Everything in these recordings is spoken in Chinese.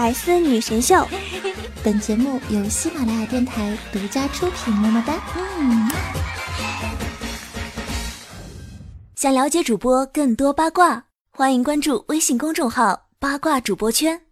百思女神秀，本节目由喜马拉雅电台独家出品。么么哒！嗯。想了解主播更多八卦，欢迎关注微信公众号“八卦主播圈”。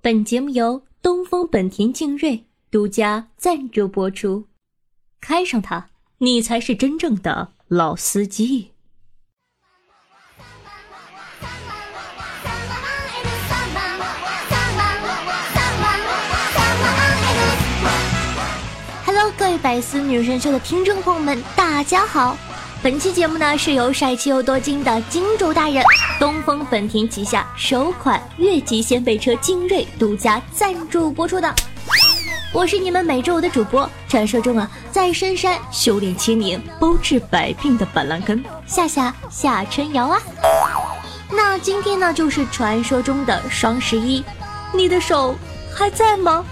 本节目由东风本田劲锐独家赞助播出。开上它，你才是真正的老司机。百思女神秀的听众朋友们，大家好！本期节目呢是由帅气又多金的金主大人东风本田旗下首款越级掀背车精锐独家赞助播出的。我是你们每周五的主播，传说中啊在深山修炼千年包治百病的板蓝根夏夏夏春瑶啊。那今天呢就是传说中的双十一，你的手还在吗？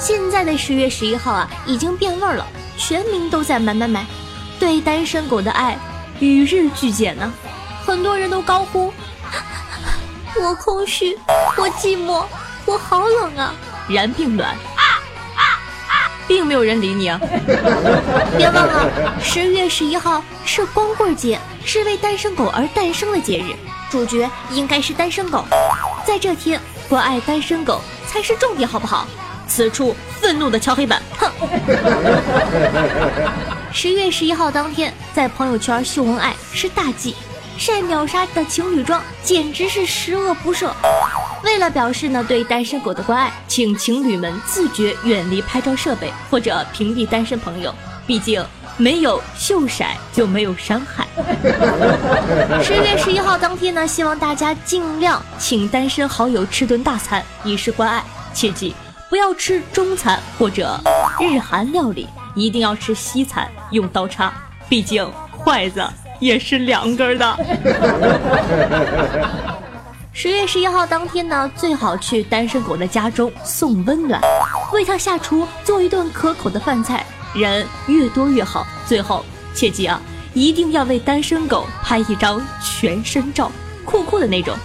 现在的十月十一号啊，已经变味儿了，全民都在买买买，对单身狗的爱与日俱减呢。很多人都高呼：“ 我空虚，我寂寞，我好冷啊！”然并卵，并没有人理你啊。别忘了，十月十一号是光棍节，是为单身狗而诞生的节日，主角应该是单身狗。在这天，关爱单身狗才是重点，好不好？此处愤怒的敲黑板，哼！十月十一号当天，在朋友圈秀恩爱是大忌，晒秒杀的情侣装简直是十恶不赦。为了表示呢对单身狗的关爱，请情侣们自觉远离拍照设备或者屏蔽单身朋友，毕竟没有秀色就没有伤害。十月十一号当天呢，希望大家尽量请单身好友吃顿大餐，以示关爱，切记。不要吃中餐或者日韩料理，一定要吃西餐，用刀叉，毕竟筷子也是两根的。十月十一号当天呢，最好去单身狗的家中送温暖，为他下厨做一顿可口的饭菜，人越多越好。最后切记啊，一定要为单身狗拍一张全身照，酷酷的那种，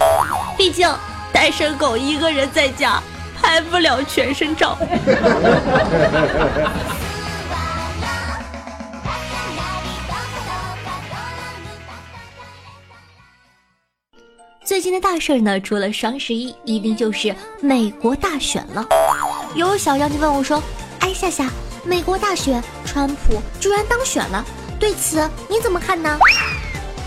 毕竟单身狗一个人在家。拍不了全身照。最近的大事呢，除了双十一，一定就是美国大选了。有小妖精问我说：“哎，夏夏，美国大选，川普居然当选了，对此你怎么看呢？”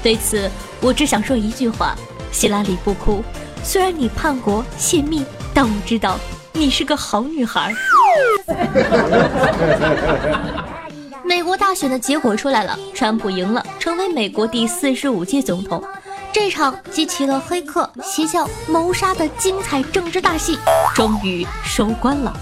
对此，我只想说一句话：希拉里不哭。虽然你叛国泄密。但我知道你是个好女孩。美国大选的结果出来了，川普赢了，成为美国第四十五届总统。这场集齐了黑客、邪教、谋杀的精彩政治大戏终于收官了。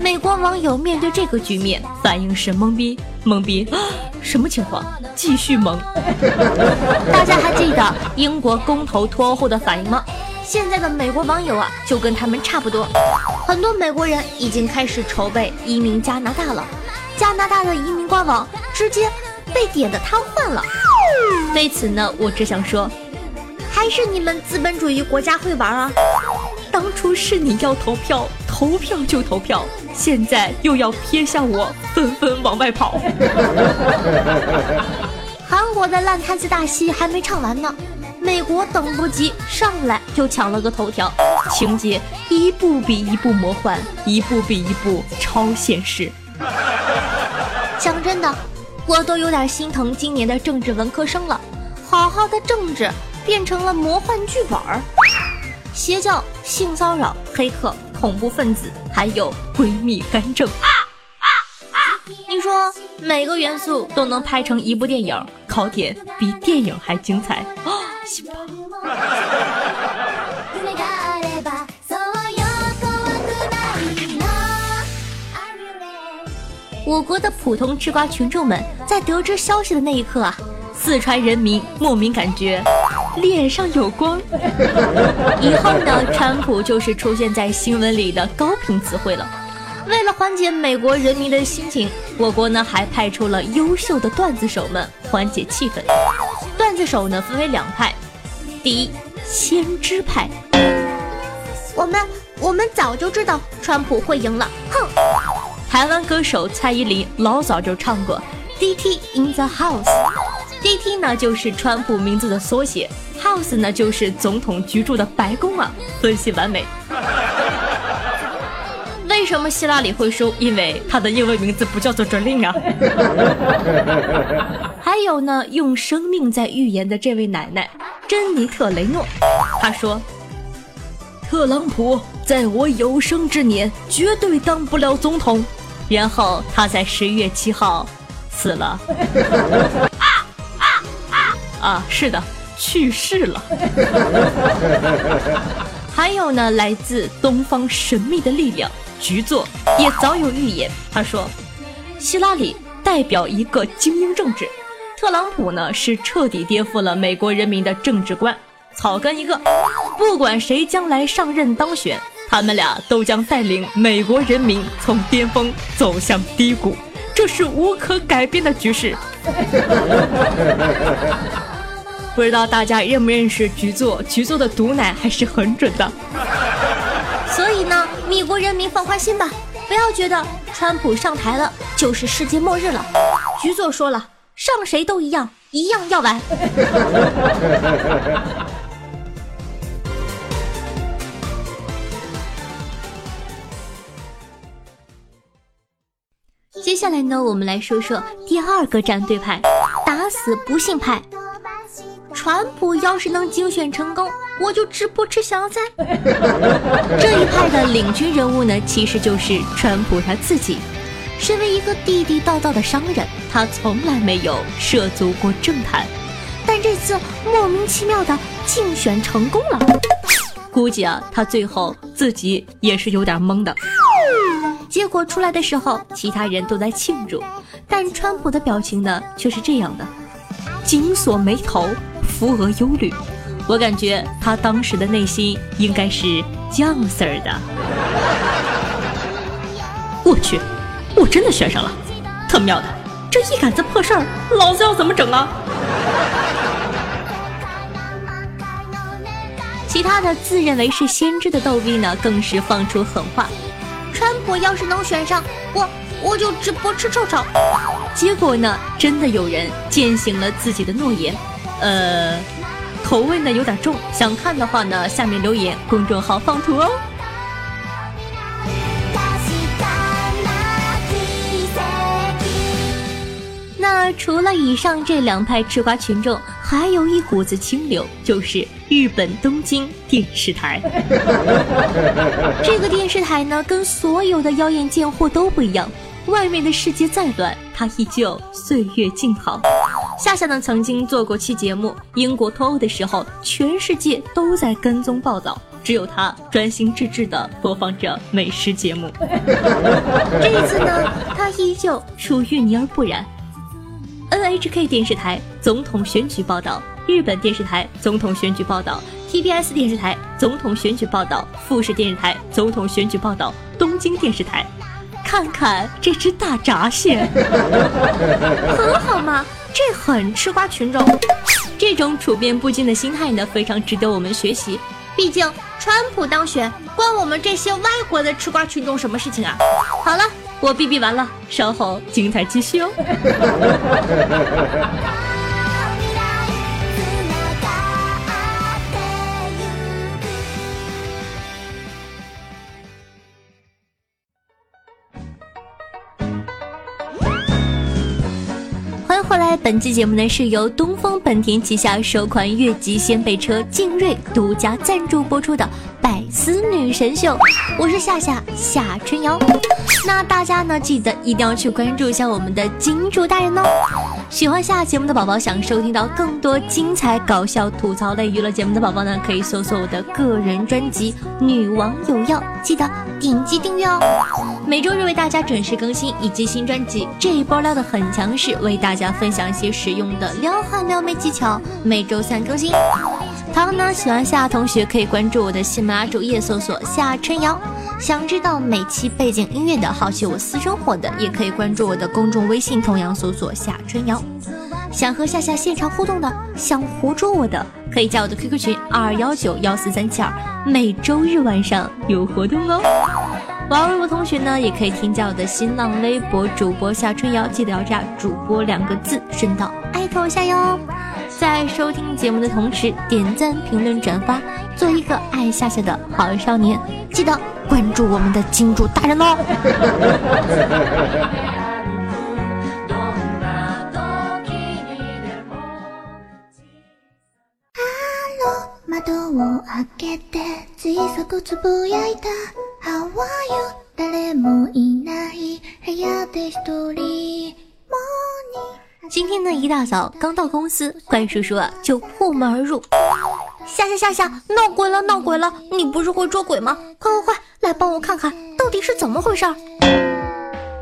美国网友面对这个局面，反应是懵逼，懵逼，什么情况？继续懵。大家还记得英国公投脱欧后的反应吗？现在的美国网友啊，就跟他们差不多，很多美国人已经开始筹备移民加拿大了。加拿大的移民官网直接被点的瘫痪了。对此呢，我只想说，还是你们资本主义国家会玩啊！当初是你要投票，投票就投票，现在又要撇下我，纷纷往外跑。韩国的烂摊子大戏还没唱完呢。美国等不及，上来就抢了个头条，情节一部比一部魔幻，一部比一部超现实。讲真的，我都有点心疼今年的政治文科生了。好好的政治变成了魔幻剧本儿，邪教、性骚扰、黑客、恐怖分子，还有闺蜜干政。你说每个元素都能拍成一部电影，考点比电影还精彩我国的普通吃瓜群众们在得知消息的那一刻啊，四川人民莫名感觉脸上有光。以后呢，川普就是出现在新闻里的高频词汇了。为了缓解美国人民的心情，我国呢还派出了优秀的段子手们缓解气氛。段子手呢分为两派，第一，先知派。我们我们早就知道川普会赢了。哼！台湾歌手蔡依林老早就唱过 “DT in the house”，DT 呢就是川普名字的缩写，House 呢就是总统居住的白宫啊，分析完美。为什么希拉里会输？因为她的英文名字不叫做 i n 啊。还有呢，用生命在预言的这位奶奶珍妮特·雷诺，她说：“特朗普在我有生之年绝对当不了总统。”然后他在十一月七号死了。啊啊啊！啊，是的，去世了。还有呢，来自东方神秘的力量。局座也早有预言，他说，希拉里代表一个精英政治，特朗普呢是彻底颠覆了美国人民的政治观，草根一个，不管谁将来上任当选，他们俩都将带领美国人民从巅峰走向低谷，这是无可改变的局势。不知道大家认不认识局座？局座的毒奶还是很准的。所以呢，美国人民放宽心吧，不要觉得川普上台了就是世界末日了。局座说了，上谁都一样，一样要完。接下来呢，我们来说说第二个战队派，打死不信派。川普要是能竞选成功，我就直播吃香菜。这一派的领军人物呢，其实就是川普他自己。身为一个地地道道的商人，他从来没有涉足过政坛，但这次莫名其妙的竞选成功了。估计啊，他最后自己也是有点懵的。结果出来的时候，其他人都在庆祝，但川普的表情呢，却是这样的：紧锁眉头。扶额忧虑，我感觉他当时的内心应该是酱色儿的。我去，我真的选上了，特妙的！这一杆子破事儿，老子要怎么整啊？其他的自认为是先知的逗逼呢，更是放出狠话：川普要是能选上，我我就直播吃臭臭。结果呢，真的有人践行了自己的诺言。呃，口味呢有点重，想看的话呢，下面留言，公众号放图哦。那除了以上这两派吃瓜群众，还有一股子清流，就是日本东京电视台。这个电视台呢，跟所有的妖艳贱货都不一样，外面的世界再乱，它依旧岁月静好。夏夏呢曾经做过期节目，英国脱欧的时候，全世界都在跟踪报道，只有他专心致志地播放着美食节目。这一次呢，他依旧出淤泥而不染。NHK 电视台总统选举报道，日本电视台总统选举报道，TBS 电视台总统选举报道，富士电视台总统选举报道，东京电视台，看看这只大闸蟹，很好嘛。这很吃瓜群众，这种处变不惊的心态呢，非常值得我们学习。毕竟川普当选，关我们这些外国的吃瓜群众什么事情啊？好了，我哔哔完了，稍后精彩继续哦。本期节目呢是由东风本田旗下首款越级掀背车劲锐独家赞助播出的《百思女神秀》，我是夏夏夏春瑶。那大家呢记得一定要去关注一下我们的金主大人哦。喜欢下节目的宝宝，想收听到更多精彩搞笑吐槽类娱乐节目的宝宝呢，可以搜索我的个人专辑《女王有药》，记得点击订阅哦。每周日为大家准时更新，以及新专辑这一波撩的很强势，为大家分享一些实用的撩汉撩妹技巧。每周三更新。同样呢，喜欢夏同学可以关注我的喜马拉主页，搜索夏春瑶。想知道每期背景音乐的好奇我私生活的，也可以关注我的公众微信，同样搜索夏春瑶。想和夏夏现场互动的，想活捉我的，可以加我的 QQ 群二幺九幺四三七二，每周日晚上有活动哦。玩微博同学呢，也可以添加我的新浪微博主播夏春瑶，记得要加主播两个字，顺道艾特我下哟。在收听节目的同时，点赞、评论、转发，做一个爱夏夏的好少年。记得关注我们的金主大人哦。今天呢，一大早刚到公司，怪叔叔啊就破门而入。夏夏夏夏，闹鬼了闹鬼了！你不是会捉鬼吗？快快快，来帮我看看到底是怎么回事儿！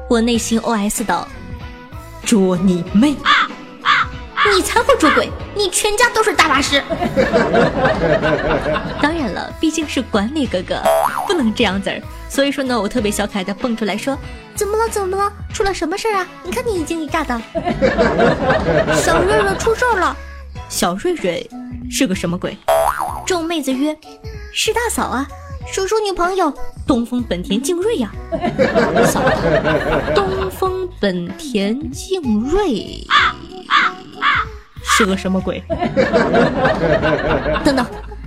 我内心 OS 道：捉你妹！你才会捉鬼，你全家都是大法师。当然了，毕竟是管理哥哥，不能这样子儿。所以说呢，我特别小可爱的蹦出来说：“怎么了？怎么了？出了什么事儿啊？你看你一惊一乍的，小瑞瑞出事儿了。小瑞瑞是个什么鬼？众妹子曰：是大嫂啊，叔叔女朋友东风本田劲锐呀。嫂，东风本田劲锐。”是个什么鬼？等等，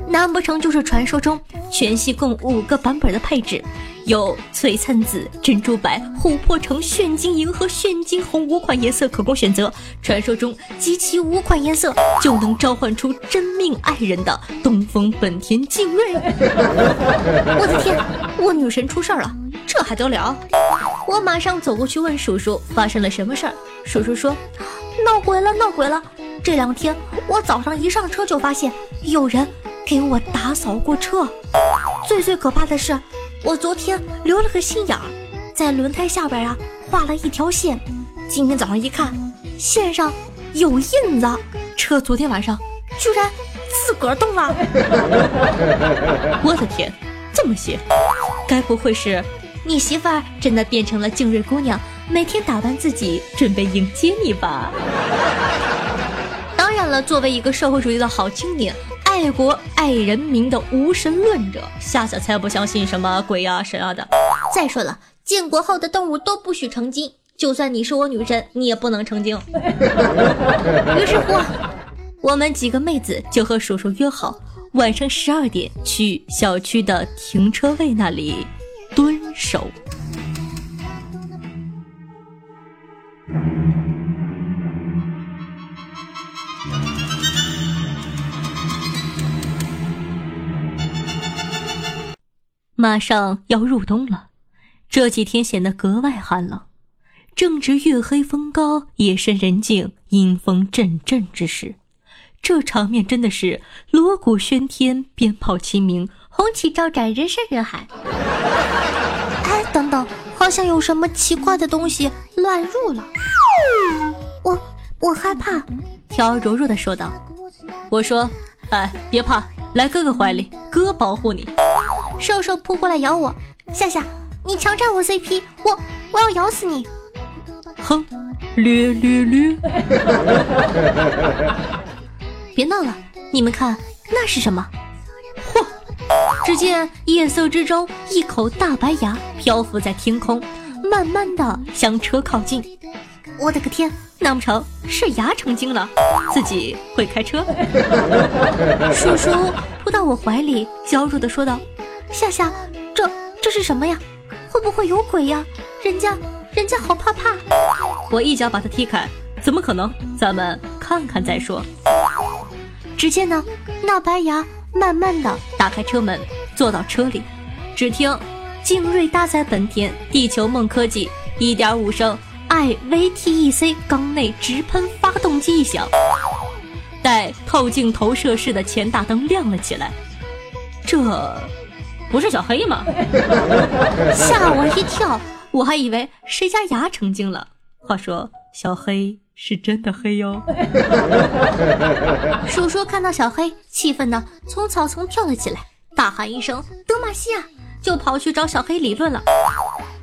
难不成就是传说中全系共五个版本的配置，有璀璨紫、珍珠白、琥珀橙、炫金银和炫金红五款颜色可供选择？传说中集齐五款颜色就能召唤出真命爱人的东风本田劲锐？我的天，我女神出事儿了，这还得了？我马上走过去问叔叔发生了什么事儿。叔叔说。闹鬼了，闹鬼了！这两天我早上一上车就发现有人给我打扫过车。最最可怕的是，我昨天留了个心眼儿，在轮胎下边啊画了一条线。今天早上一看，线上有印子，车昨天晚上居然自个儿动了。我的天，这么邪！该不会是你媳妇儿真的变成了静瑞姑娘？每天打扮自己，准备迎接你吧。当然了，作为一个社会主义的好青年，爱国爱人民的无神论者，夏夏才不相信什么鬼啊神啊的。再说了，建国后的动物都不许成精，就算你是我女神，你也不能成精。于是乎，我们几个妹子就和叔叔约好，晚上十二点去小区的停车位那里蹲守。马上要入冬了，这几天显得格外寒冷。正值月黑风高、夜深人静、阴风阵阵之时，这场面真的是锣鼓喧天、鞭炮齐鸣、红旗招展、人山人海。哎，等等，好像有什么奇怪的东西乱入了。我我害怕，条柔柔的说道。我说，哎，别怕，来哥哥怀里，哥保护你。兽兽扑过来咬我，夏夏，你强占我 CP，我我要咬死你！哼，略略略！别闹了，你们看那是什么？嚯！只见夜色之中，一口大白牙漂浮在天空，慢慢的向车靠近。我的个天，难不成是牙成精了，自己会开车？叔叔扑到我怀里，娇弱的说道。夏夏，这这是什么呀？会不会有鬼呀？人家人家好怕怕！我一脚把他踢开，怎么可能？咱们看看再说。只见呢，那白牙慢慢的打开车门，坐到车里，只听劲锐搭载本田地球梦科技1.5升 iVTEC 缸内直喷发动机一响，带透镜投射式的前大灯亮了起来。这。不是小黑吗？吓我一跳，我还以为谁家牙成精了。话说小黑是真的黑哟。鼠叔看到小黑，气愤的从草丛跳了起来，大喊一声“德玛西亚”，就跑去找小黑理论了。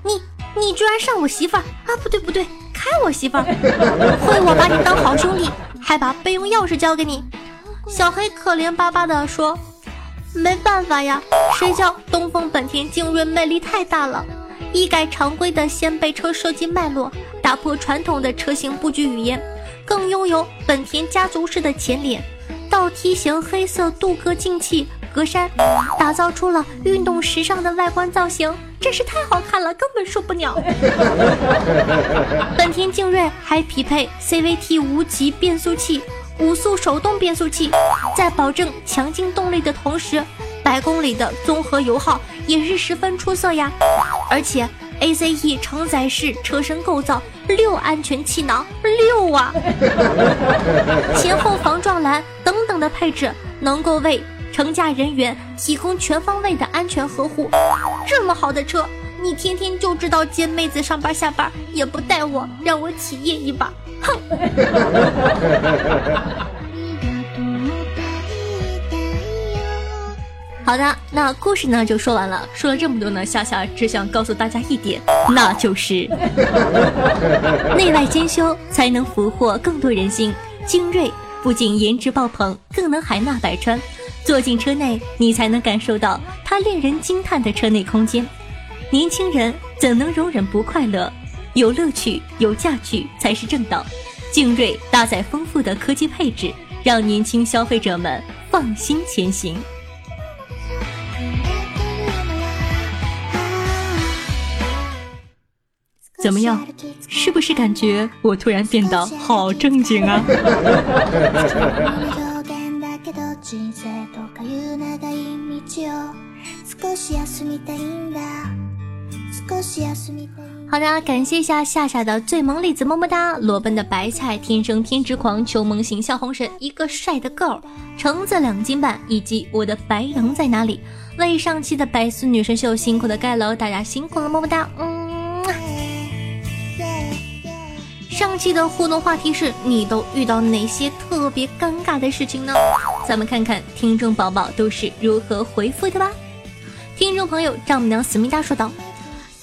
你你居然上我媳妇儿啊？不对不对，开我媳妇儿！亏我把你当好兄弟，还把备用钥匙交给你。小黑可怜巴巴的说：“没办法呀，谁叫东风本田劲锐魅力太大了，一改常规的掀背车设计脉络，打破传统的车型布局语言，更拥有本田家族式的前脸，倒梯形黑色镀铬进气格栅，打造出了运动时尚的外观造型，真是太好看了，根本受不了。本田劲锐还匹配 CVT 无级变速器。”五速手动变速器，在保证强劲动力的同时，百公里的综合油耗也是十分出色呀。而且 ACE 承载式车身构造，六安全气囊，六啊！前后防撞栏等等的配置，能够为乘驾人员提供全方位的安全呵护。这么好的车，你天天就知道接妹子上班下班，也不带我，让我体验一把。哼！好的，那故事呢就说完了。说了这么多呢，夏夏只想告诉大家一点，那就是 内外兼修才能俘获更多人心。精锐不仅颜值爆棚，更能海纳百川。坐进车内，你才能感受到它令人惊叹的车内空间。年轻人怎能容忍不快乐？有乐趣、有价值才是正道。劲锐搭载丰富的科技配置，让年轻消费者们放心前行。怎么样？是不是感觉我突然变得好正经啊？好的，感谢一下夏夏的最萌栗子么么哒，裸奔的白菜，天生偏执狂，求萌型笑红神，一个帅的 girl，橙子两斤半，以及我的白羊在哪里？为上期的百思女神秀辛苦的盖楼，大家辛苦了么么哒，嗯。上期的互动话题是你都遇到哪些特别尴尬的事情呢？咱们看看听众宝宝都是如何回复的吧。听众朋友丈母娘思密达说道。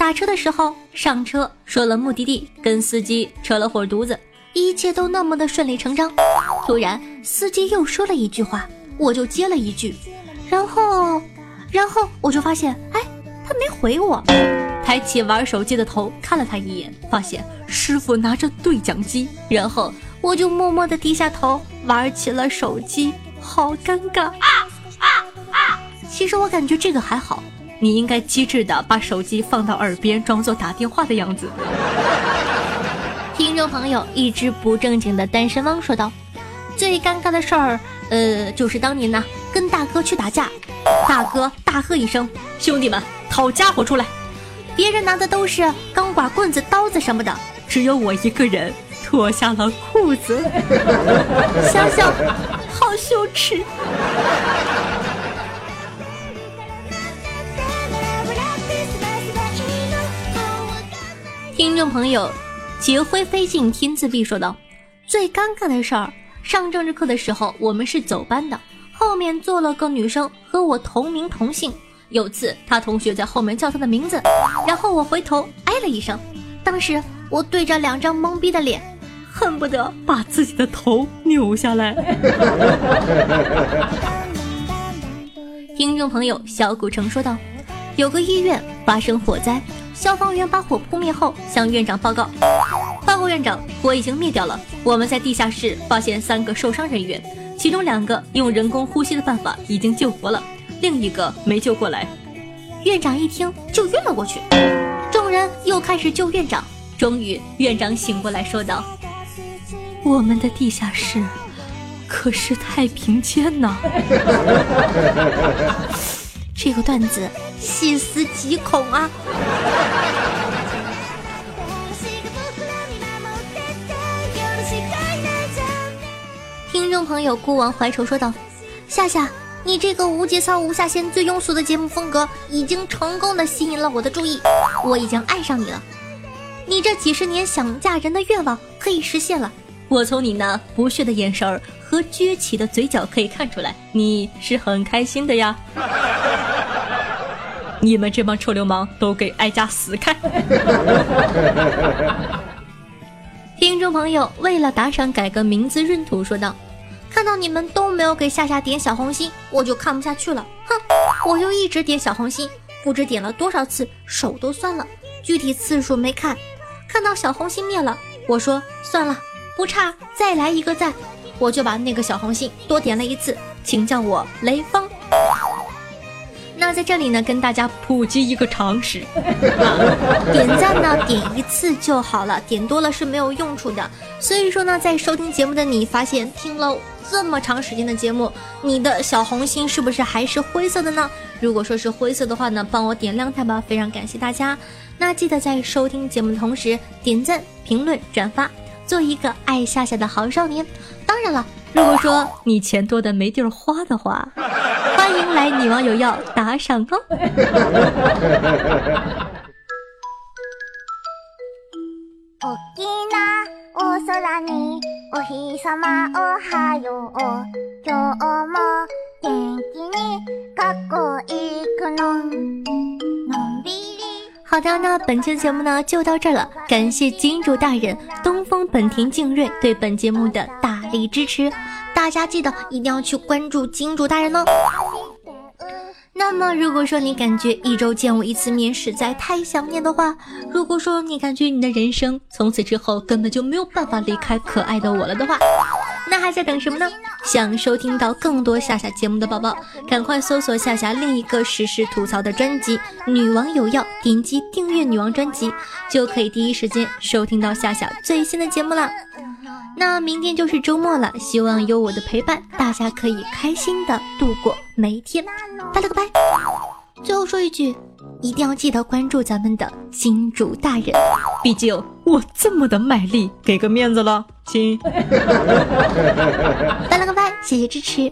打车的时候上车说了目的地，跟司机扯了会犊子，一切都那么的顺理成章。突然司机又说了一句话，我就接了一句，然后，然后我就发现，哎，他没回我。抬起玩手机的头看了他一眼，发现师傅拿着对讲机，然后我就默默的低下头玩起了手机，好尴尬啊啊啊！其实我感觉这个还好。你应该机智的把手机放到耳边，装作打电话的样子。听众朋友，一只不正经的单身汪说道：“最尴尬的事儿，呃，就是当年呢，跟大哥去打架，大哥大喝一声：‘兄弟们，掏家伙出来！’别人拿的都是钢管、棍子、刀子什么的，只有我一个人脱下了裤子，想想好羞耻。”听众朋友，劫灰飞尽天自闭说道：“最尴尬的事儿，上政治课的时候，我们是走班的，后面坐了个女生和我同名同姓。有次她同学在后面叫她的名字，然后我回头哎了一声，当时我对着两张懵逼的脸，恨不得把自己的头扭下来。”听众朋友，小古城说道：“有个医院发生火灾。”消防员把火扑灭后，向院长报告：“报告院长，火已经灭掉了。我们在地下室发现三个受伤人员，其中两个用人工呼吸的办法已经救活了，另一个没救过来。”院长一听就晕了过去。众人又开始救院长。终于，院长醒过来说道：“我们的地下室可是太平间呐。” 这个段子细思极恐啊！听众朋友，孤王怀愁说道：“夏夏，你这个无节操、无下限、最庸俗的节目风格，已经成功的吸引了我的注意，我已经爱上你了。你这几十年想嫁人的愿望可以实现了。我从你那不屑的眼神和撅起的嘴角可以看出来，你是很开心的呀。”你们这帮臭流氓都给哀家死开！听众朋友为了打赏改个名字闰土说道：“看到你们都没有给夏夏点小红心，我就看不下去了。哼，我就一直点小红心，不知点了多少次，手都酸了。具体次数没看。看到小红心灭了，我说算了，不差，再来一个赞，我就把那个小红心多点了一次，请叫我雷锋。”那在这里呢，跟大家普及一个常识，点赞呢点一次就好了，点多了是没有用处的。所以说呢，在收听节目的你，发现听了这么长时间的节目，你的小红心是不是还是灰色的呢？如果说是灰色的话呢，帮我点亮它吧，非常感谢大家。那记得在收听节目的同时点赞、评论、转发，做一个爱夏夏的好少年。当然了。如果说你钱多的没地儿花的话，欢迎来女网友要打赏哦。好的，那本期的节目呢就到这儿了，感谢金主大人东风本田劲锐对本节目的大。力支持，大家记得一定要去关注金主大人哦。那么，如果说你感觉一周见我一次面实在太想念的话，如果说你感觉你的人生从此之后根本就没有办法离开可爱的我了的话，那还在等什么呢？想收听到更多夏夏节目的宝宝，赶快搜索夏夏另一个实时吐槽的专辑《女王有药》，点击订阅女王专辑，就可以第一时间收听到夏夏最新的节目了。那明天就是周末了，希望有我的陪伴，大家可以开心的度过每一天。拜了个拜。最后说一句，一定要记得关注咱们的金主大人，毕竟我这么的卖力，给个面子了，亲。拜了个拜，谢谢支持。